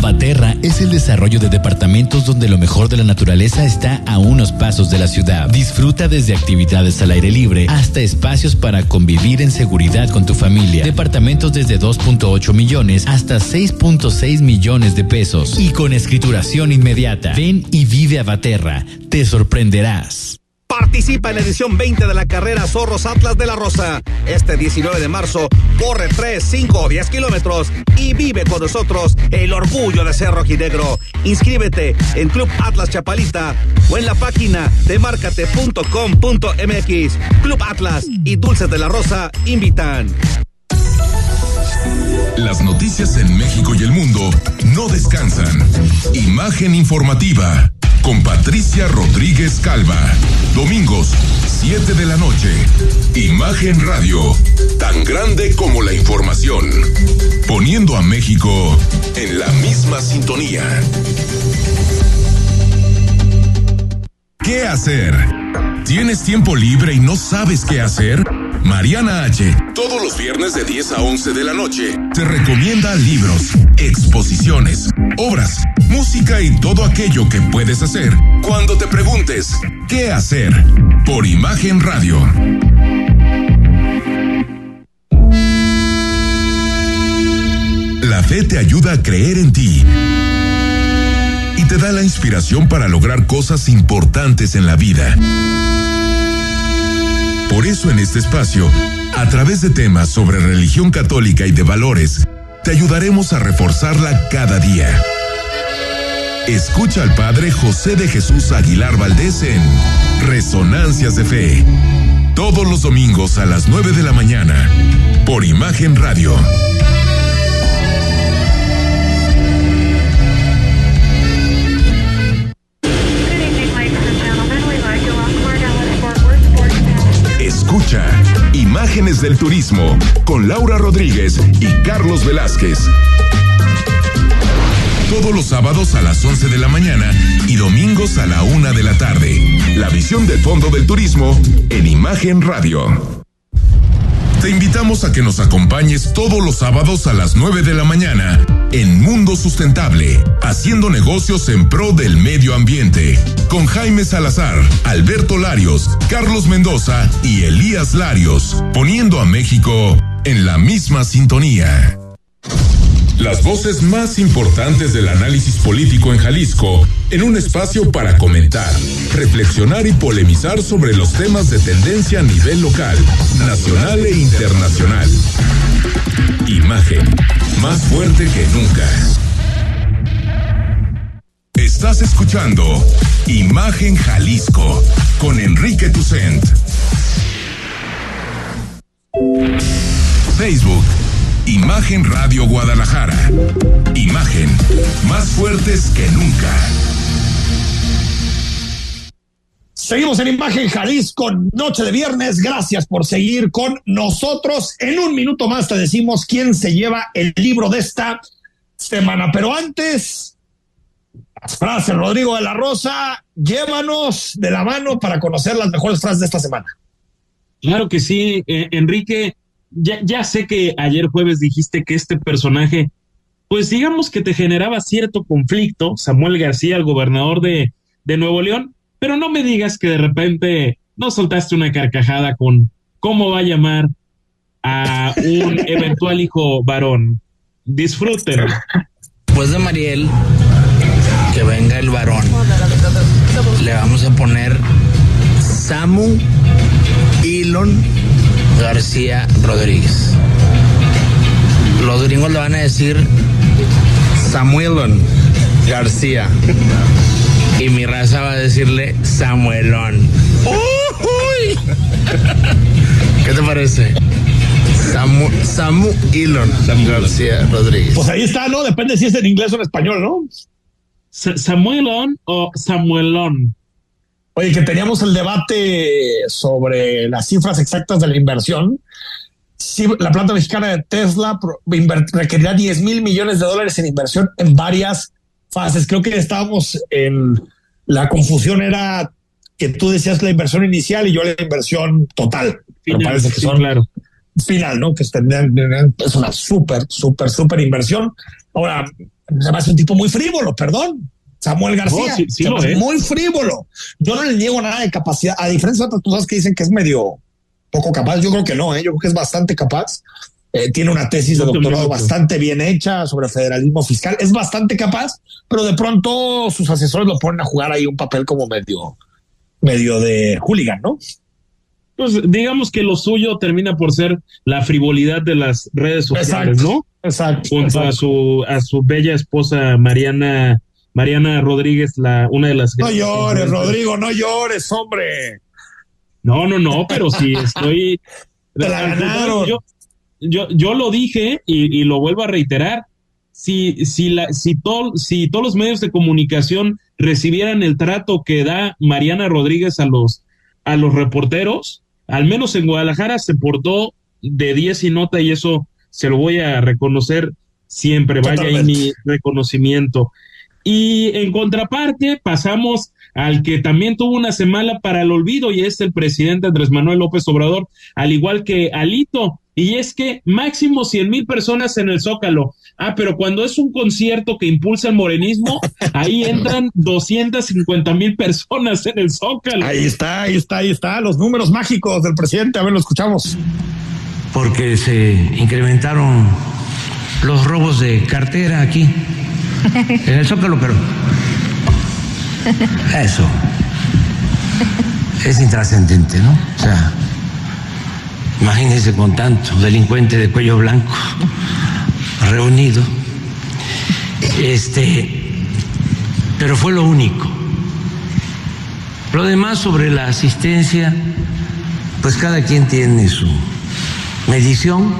Avaterra es el desarrollo de departamentos donde lo mejor de la naturaleza está a unos pasos de la ciudad. Disfruta desde actividades al aire libre hasta espacios para convivir en seguridad con tu familia. Departamentos desde 2.8 millones hasta 6.6 millones de pesos y con escrituración inmediata. Ven y vive Avaterra. Te sorprenderás. Participa en la edición 20 de la carrera Zorros Atlas de la Rosa. Este 19 de marzo, corre 3, 5 o 10 kilómetros y vive con nosotros el orgullo de ser rojinegro. Inscríbete en Club Atlas Chapalita o en la página de marcate.com.mx. Club Atlas y Dulces de la Rosa invitan. Las noticias en México y el mundo no descansan. Imagen informativa con Patricia Rodríguez Calva. Domingos, 7 de la noche. Imagen Radio, tan grande como la información. Poniendo a México en la misma sintonía. ¿Qué hacer? ¿Tienes tiempo libre y no sabes qué hacer? Mariana H. Todos los viernes de 10 a 11 de la noche te recomienda libros, exposiciones, obras, música y todo aquello que puedes hacer cuando te preguntes ¿qué hacer? por Imagen Radio. La fe te ayuda a creer en ti y te da la inspiración para lograr cosas importantes en la vida. Por eso en este espacio, a través de temas sobre religión católica y de valores, te ayudaremos a reforzarla cada día. Escucha al Padre José de Jesús Aguilar Valdés en Resonancias de Fe. Todos los domingos a las 9 de la mañana, por Imagen Radio. Imágenes del Turismo con Laura Rodríguez y Carlos Velázquez. Todos los sábados a las 11 de la mañana y domingos a la una de la tarde. La visión del fondo del turismo en Imagen Radio. Te invitamos a que nos acompañes todos los sábados a las 9 de la mañana en Mundo Sustentable, haciendo negocios en pro del medio ambiente, con Jaime Salazar, Alberto Larios, Carlos Mendoza y Elías Larios, poniendo a México en la misma sintonía. Las voces más importantes del análisis político en Jalisco, en un espacio para comentar, reflexionar y polemizar sobre los temas de tendencia a nivel local, nacional e internacional. Imagen, más fuerte que nunca. Estás escuchando Imagen Jalisco con Enrique Tucent. Facebook Imagen Radio Guadalajara. Imagen más fuertes que nunca. Seguimos en Imagen Jalisco, noche de viernes. Gracias por seguir con nosotros. En un minuto más te decimos quién se lleva el libro de esta semana. Pero antes, las frases, Rodrigo de la Rosa, llévanos de la mano para conocer las mejores frases de esta semana. Claro que sí, eh, Enrique. Ya, sé que ayer jueves dijiste que este personaje, pues digamos que te generaba cierto conflicto, Samuel García, el gobernador de Nuevo León, pero no me digas que de repente no soltaste una carcajada con cómo va a llamar a un eventual hijo varón. Disfruten. Después de Mariel, que venga el varón, le vamos a poner Samu Elon García Rodríguez. Los gringos le van a decir Samuelon García. Y mi raza va a decirle Samuelón. ¡Uy! ¿Qué te parece? Samu, Samu Elon García Rodríguez. Pues ahí está, ¿no? Depende si es en inglés o en español, ¿no? Samuelón o Samuelón. Oye, que teníamos el debate sobre las cifras exactas de la inversión. Sí, la planta mexicana de Tesla requerirá 10 mil millones de dólares en inversión en varias fases. Creo que estábamos en la confusión era que tú decías la inversión inicial y yo la inversión total. Final, pero parece que son claro. final, ¿no? Que es una súper, súper, súper inversión. Ahora, me hace un tipo muy frívolo, perdón. Samuel García, muy frívolo. Yo no le niego nada de capacidad, a diferencia de otras cosas que dicen que es medio poco capaz. Yo creo que no, ¿eh? yo creo que es bastante capaz. Eh, tiene una tesis de doctorado bastante bien hecha sobre federalismo fiscal, es bastante capaz, pero de pronto sus asesores lo ponen a jugar ahí un papel como medio, medio de hooligan, ¿no? Pues digamos que lo suyo termina por ser la frivolidad de las redes sociales, ¿no? Exacto. Junto a su a su bella esposa Mariana Mariana Rodríguez, la una de las No llores, Rodrigo, no llores, hombre. No, no, no, pero si estoy Te la ganaron yo, yo lo dije y, lo vuelvo a reiterar. Si, si, la, si, si todos los medios de comunicación recibieran el trato que da Mariana Rodríguez a los, a los reporteros, al menos en Guadalajara se portó de 10 y nota y eso se lo voy a reconocer siempre. Vaya ahí mi reconocimiento. Y en contraparte, pasamos al que también tuvo una semana para el olvido y es el presidente Andrés Manuel López Obrador, al igual que Alito. Y es que máximo cien mil personas en el Zócalo. Ah, pero cuando es un concierto que impulsa el morenismo, ahí entran 250 mil personas en el Zócalo. Ahí está, ahí está, ahí está. Los números mágicos del presidente. A ver, lo escuchamos. Porque se incrementaron los robos de cartera aquí, en el Zócalo, pero eso es intrascendente, ¿no? O sea Imagínense con tanto delincuente de cuello blanco reunido. Este, pero fue lo único. Lo demás sobre la asistencia, pues cada quien tiene su medición.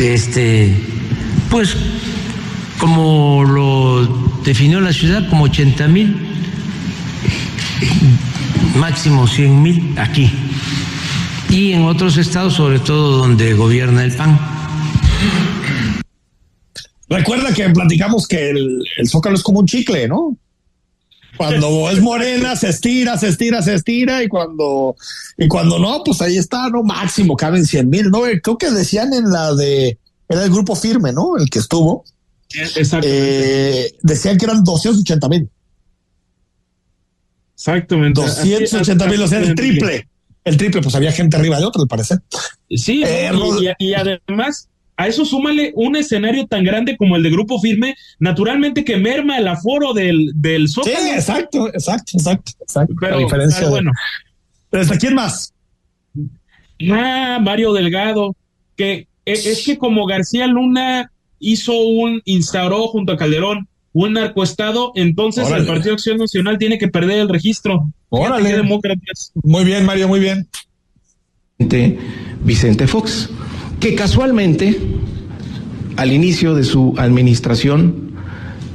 Este, pues como lo definió la ciudad, como 80 mil, máximo 100 mil aquí y en otros estados, sobre todo donde gobierna el PAN. Recuerda que platicamos que el, zócalo es como un chicle, ¿no? Cuando es morena, se estira, se estira, se estira, y cuando, y cuando no, pues ahí está, ¿no? Máximo, caben 100 mil, ¿no? Creo que decían en la de, era el grupo firme, ¿no? El que estuvo. Exacto. Eh, decían que eran 280 mil. Exactamente. 280 mil, o sea, el triple el triple, pues había gente arriba de otro, al parecer. Sí, eh, y, además a eso súmale un escenario tan grande como el de Grupo Firme, naturalmente que merma el aforo del, del Zócalo. Sí, exacto, exacto, exacto, exacto. Pero, diferencia bueno. ¿Desde quién más? Ah, Mario Delgado, que e, es que como García Luna hizo un, instauró junto a Calderón un narcoestado, entonces el Partido Acción Nacional tiene que perder el registro. Órale. Demócratas. Muy bien, Mario, muy bien. Vicente Fox, que casualmente al inicio de su administración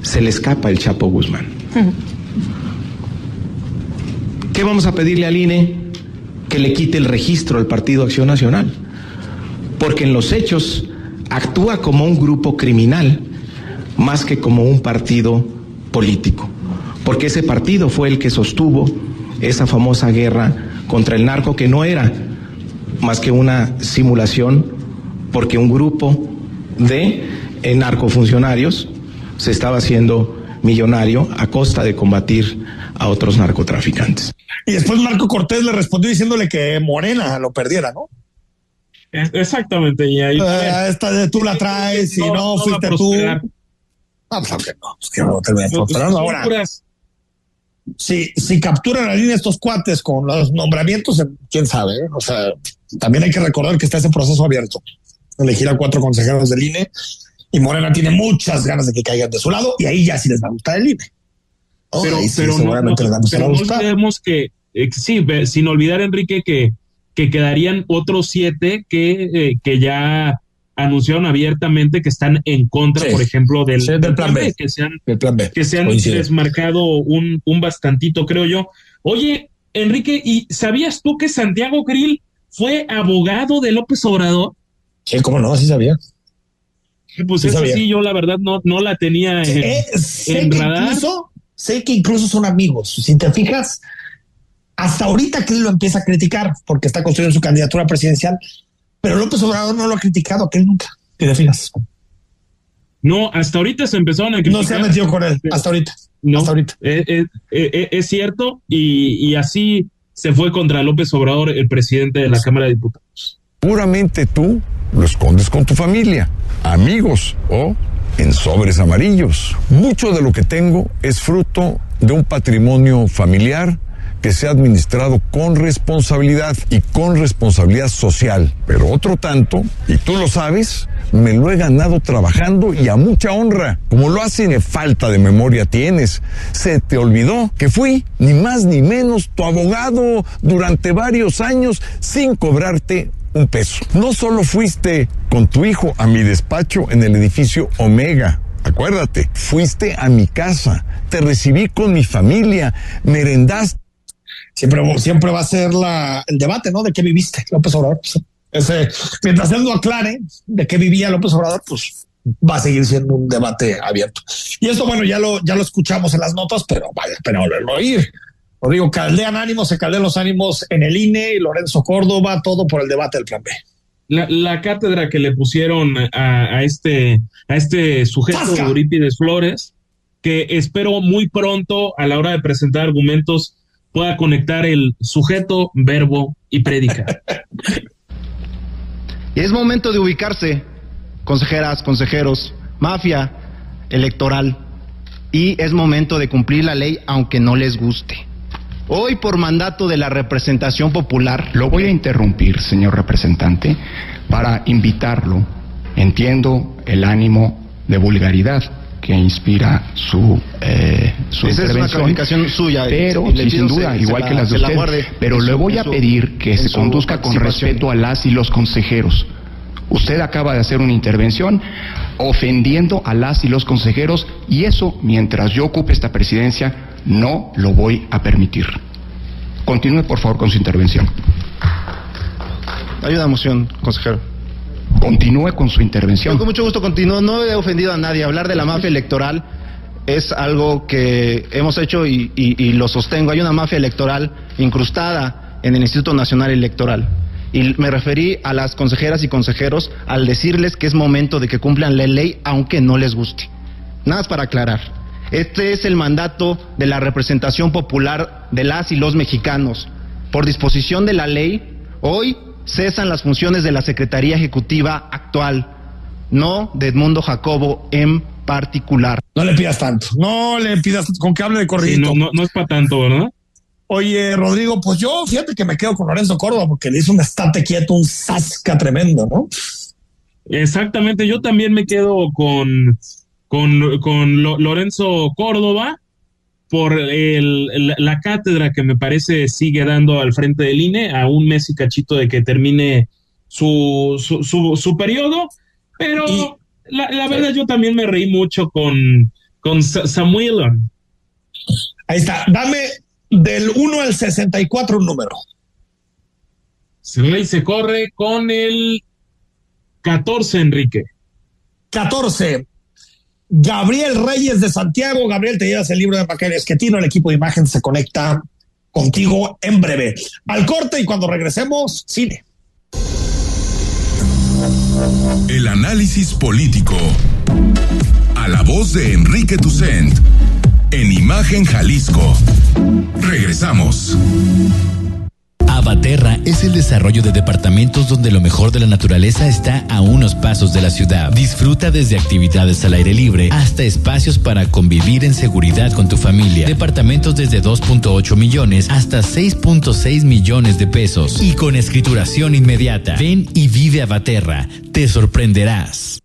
se le escapa el Chapo Guzmán. ¿Qué vamos a pedirle al INE? Que le quite el registro al Partido Acción Nacional. Porque en los hechos actúa como un grupo criminal más que como un partido político. Porque ese partido fue el que sostuvo esa famosa guerra contra el narco que no era más que una simulación porque un grupo de narcofuncionarios se estaba haciendo millonario a costa de combatir a otros narcotraficantes. Y después Marco Cortés le respondió diciéndole que Morena lo perdiera, ¿no? Exactamente, y ahí. Eh, esta de tú la traes y no, fuiste tú. No, pues aunque no, pues que no termine prosperando. Ahora, si, si capturan la línea estos cuates con los nombramientos, quién sabe, ¿eh? o sea, también hay que recordar que está ese proceso abierto. Elegir a cuatro consejeros del INE y Morena tiene muchas ganas de que caigan de su lado y ahí ya sí les va a gustar el INE. pero, pero, no, pero no que, eh, sí, sin olvidar, Enrique, que, que quedarían otros siete que, eh, que ya anunciaron abiertamente que están en contra, por ejemplo, del, plan, B, que se han, que se han desmarcado un, un bastantito, creo yo. Oye, Enrique, ¿y sabías tú que Santiago Krill fue abogado de López Obrador? Sí, cómo no, sí sabía. Pues eso sí, yo la verdad no, no la tenía en, eh, sé que Incluso, sé que incluso son amigos. Si te fijas, hasta ahorita que él lo empieza a criticar porque está construyendo su candidatura presidencial, pero López Obrador no lo ha criticado, que él nunca. ¿Qué te fijas? No, hasta ahorita se empezaron a criticar. No se ha metido con él, hasta ahorita. No, hasta ahorita. Eh, eh, es cierto, y, y así se fue contra López Obrador, el presidente de la Cámara de Diputados. Puramente tú lo escondes con tu familia, amigos o en sobres amarillos. Mucho de lo que tengo es fruto de un patrimonio familiar que se ha administrado con responsabilidad y con responsabilidad social. Pero otro tanto, y tú lo sabes, me lo he ganado trabajando y a mucha honra. Como lo hace ni falta de memoria tienes. Se te olvidó que fui ni más ni menos tu abogado durante varios años sin cobrarte un peso. No solo fuiste con tu hijo a mi despacho en el edificio Omega, acuérdate, fuiste a mi casa, te recibí con mi familia, merendaste. Siempre, siempre va a ser la, el debate, ¿no? De qué viviste, López Obrador. Pues, ese, mientras él lo aclare de qué vivía López Obrador, pues va a seguir siendo un debate abierto. Y esto, bueno, ya lo, ya lo escuchamos en las notas, pero vaya, pero volverlo a oír. Rodrigo, caldean ánimos, se caldean los ánimos en el INE, Lorenzo Córdoba, todo por el debate del plan B. La, cátedra que le pusieron a, este, a este sujeto de Eurípides Flores, que espero muy pronto a la hora de presentar argumentos pueda conectar el sujeto, verbo y prédica. y es momento de ubicarse, consejeras, consejeros, mafia electoral, y es momento de cumplir la ley aunque no les guste. Hoy, por mandato de la representación popular. Lo voy a interrumpir, señor representante, para invitarlo. Entiendo el ánimo de vulgaridad que inspira su, eh, su Esa intervención. es una suya. Pero, sin duda, igual que las de usted. pero le voy a pedir que se conduzca con respeto a las y los consejeros. Usted acaba de hacer una intervención ofendiendo a las y los consejeros y eso, mientras yo ocupe esta presidencia, no lo voy a permitir. Continúe, por favor, con su intervención. Hay una moción, consejero. Continúe con su intervención. con mucho gusto continúo. No he ofendido a nadie. Hablar de la mafia electoral es algo que hemos hecho y, y lo sostengo. Hay una mafia electoral incrustada en el Instituto Nacional Electoral. Y me referí a las consejeras y consejeros al decirles que es momento de que cumplan la ley aunque no les guste. Nada más para aclarar. Este es el mandato de la representación popular de las y los mexicanos. Por disposición de la ley, hoy cesan las funciones de la Secretaría Ejecutiva actual, no de Edmundo Jacobo en particular. No le pidas tanto, no le pidas con que hable de corrido. no, no, es para tanto, ¿verdad? Oye, Rodrigo, pues yo fíjate que me quedo con Lorenzo Córdoba porque le hizo un estate quieto, un sasca tremendo, ¿no? Exactamente, yo también me quedo con con, Lorenzo Córdoba por el, la, cátedra que me parece sigue dando al frente del INE a un mes y cachito de que termine su, su, su, periodo, pero la, verdad yo también me reí mucho con, con Samuel. Ahí está, dame Del 1 al 64 un número. Rey se corre con el 14, Enrique. 14. Gabriel Reyes de Santiago. Gabriel, te llevas el libro de Maquel Esquetino. El equipo de imagen se conecta contigo en breve. Al corte y cuando regresemos, cine. El análisis político. A la voz de Enrique Tucent. En Imagen Jalisco. Regresamos. Abaterra es el desarrollo de departamentos donde lo mejor de la naturaleza está a unos pasos de la ciudad. Disfruta desde actividades al aire libre hasta espacios para convivir en seguridad con tu familia. Departamentos desde 2.8 millones hasta 6.6 millones de pesos y con escrituración inmediata. Ven y vive Abaterra. Te sorprenderás.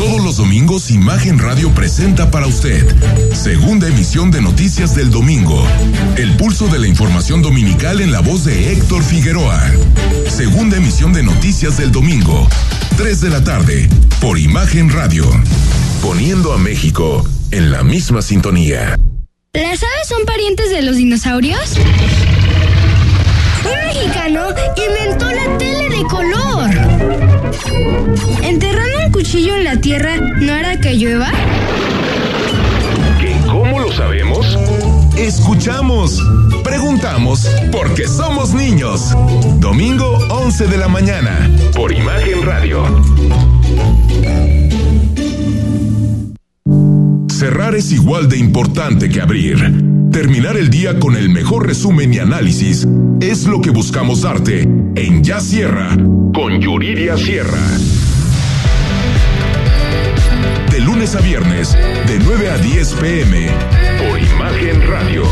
Todos los domingos Imagen Radio presenta para usted segunda emisión de Noticias del Domingo. El pulso de la información dominical en la voz de Héctor Figueroa. Segunda emisión de Noticias del Domingo. 3 de la tarde por Imagen Radio. Poniendo a México en la misma sintonía. ¿Las aves son parientes de los dinosaurios? Un mexicano inventó la tele de color. Enterrando un cuchillo en la tierra no hará que llueva. ¿Cómo lo sabemos? Escuchamos, preguntamos, porque somos niños. Domingo 11 de la mañana, por Imagen Radio. Cerrar es igual de importante que abrir. Terminar el día con el mejor resumen y análisis es lo que buscamos darte en Ya Sierra con Yuridia Sierra. De lunes a viernes, de 9 a 10 pm, por Imagen Radio.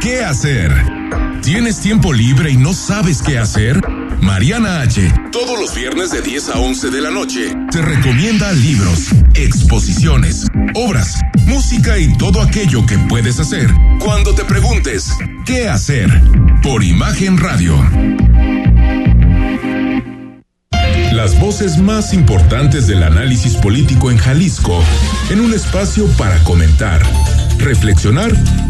¿Qué hacer? ¿Tienes tiempo libre y no sabes qué hacer? Mariana H. Todos los viernes de 10 a 11 de la noche te recomienda libros, exposiciones, obras, música y todo aquello que puedes hacer cuando te preguntes ¿qué hacer? Por Imagen Radio. Las voces más importantes del análisis político en Jalisco en un espacio para comentar, reflexionar y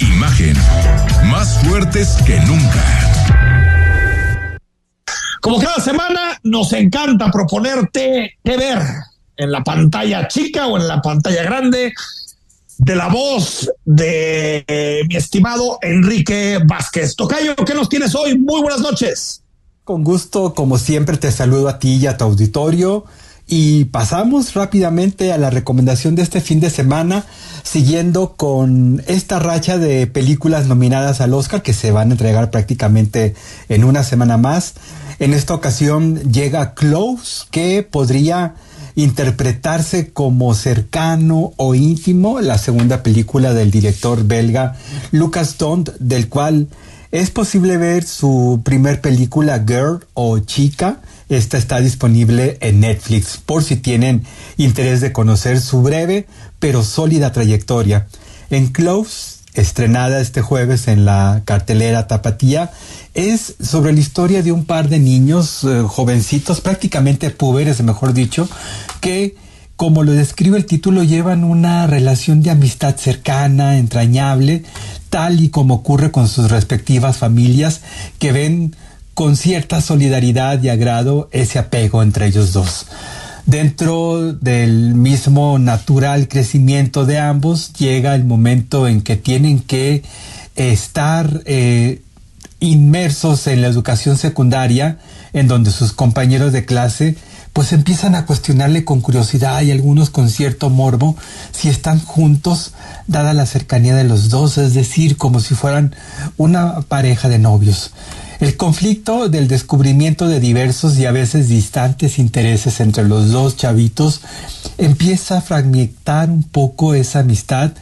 Imagen, más fuertes que nunca. Como cada semana, nos encanta proponerte qué ver en la pantalla chica o en la pantalla grande de la voz de eh, mi estimado Enrique Vázquez. Tocayo, ¿qué nos tienes hoy? Muy buenas noches. Con gusto, como siempre, te saludo a ti y a tu auditorio. Y pasamos rápidamente a la recomendación de este fin de semana, siguiendo con esta racha de películas nominadas al Oscar que se van a entregar prácticamente en una semana más. En esta ocasión llega Close, que podría interpretarse como cercano o íntimo, la segunda película del director belga Lucas Dont, del cual es posible ver su primer película Girl o Chica. Esta está disponible en Netflix por si tienen interés de conocer su breve pero sólida trayectoria. En Close, estrenada este jueves en la cartelera Tapatía, es sobre la historia de un par de niños eh, jovencitos, prácticamente púberes, mejor dicho, que como lo describe el título, llevan una relación de amistad cercana, entrañable, tal y como ocurre con sus respectivas familias, que ven con cierta solidaridad y agrado ese apego entre ellos dos. Dentro del mismo natural crecimiento de ambos llega el momento en que tienen que estar eh, inmersos en la educación secundaria, en donde sus compañeros de clase pues empiezan a cuestionarle con curiosidad y algunos con cierto morbo si están juntos, dada la cercanía de los dos, es decir, como si fueran una pareja de novios. El conflicto del descubrimiento de diversos y a veces distantes intereses entre los dos chavitos empieza a fragmentar un poco esa amistad,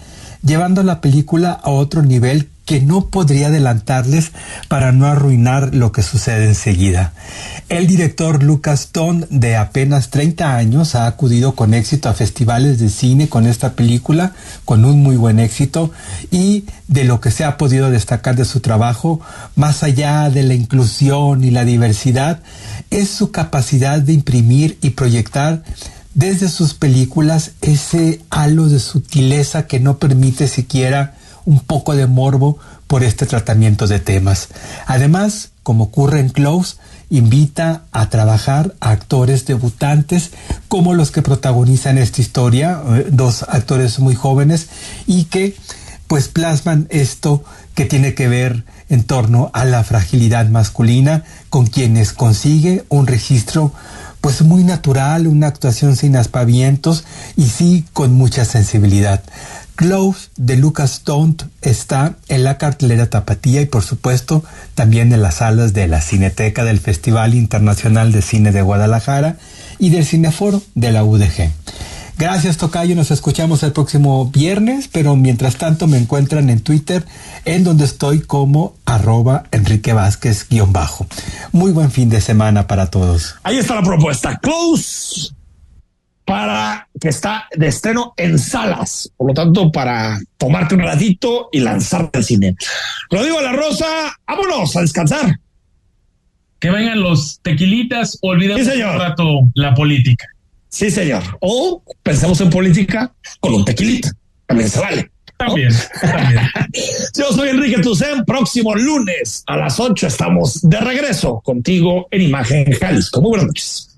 llevando la película a otro nivel que no podría adelantarles para no arruinar lo que sucede enseguida. El director Lucas Stone, de apenas 30 años, ha acudido con éxito a festivales de cine con esta película, con un muy buen éxito, y de lo que se ha podido destacar de su trabajo, más allá de la inclusión y la diversidad, es su capacidad de imprimir y proyectar desde sus películas ese halo de sutileza que no permite siquiera un poco de morbo por este tratamiento de temas. Además, como ocurre en Close, invita a trabajar a actores debutantes como los que protagonizan esta historia, eh, dos actores muy jóvenes y que pues plasman esto que tiene que ver en torno a la fragilidad masculina con quienes consigue un registro pues muy natural, una actuación sin aspavientos y sí con mucha sensibilidad. Close de Lucas Stone está en la cartelera Tapatía y por supuesto también en las salas de la Cineteca del Festival Internacional de Cine de Guadalajara y del Cineforo de la UDG. Gracias Tocayo, nos escuchamos el próximo viernes, pero mientras tanto me encuentran en Twitter, en donde estoy como arroba Enrique Vázquez bajo. Muy buen fin de semana para todos. Ahí está la propuesta. Close para que está de estreno en salas, por lo tanto, para tomarte un ratito y lanzarte al cine. Rodrigo La Rosa, vámonos a descansar. Que vengan los tequilitas, olvidemos un rato la política. Sí, señor. O pensemos en política con un tequilita. También se vale. También, también. Yo soy Enrique Tucen. Próximo lunes a las 8 estamos de regreso contigo en Imagen Jalisco. Muy buenas noches.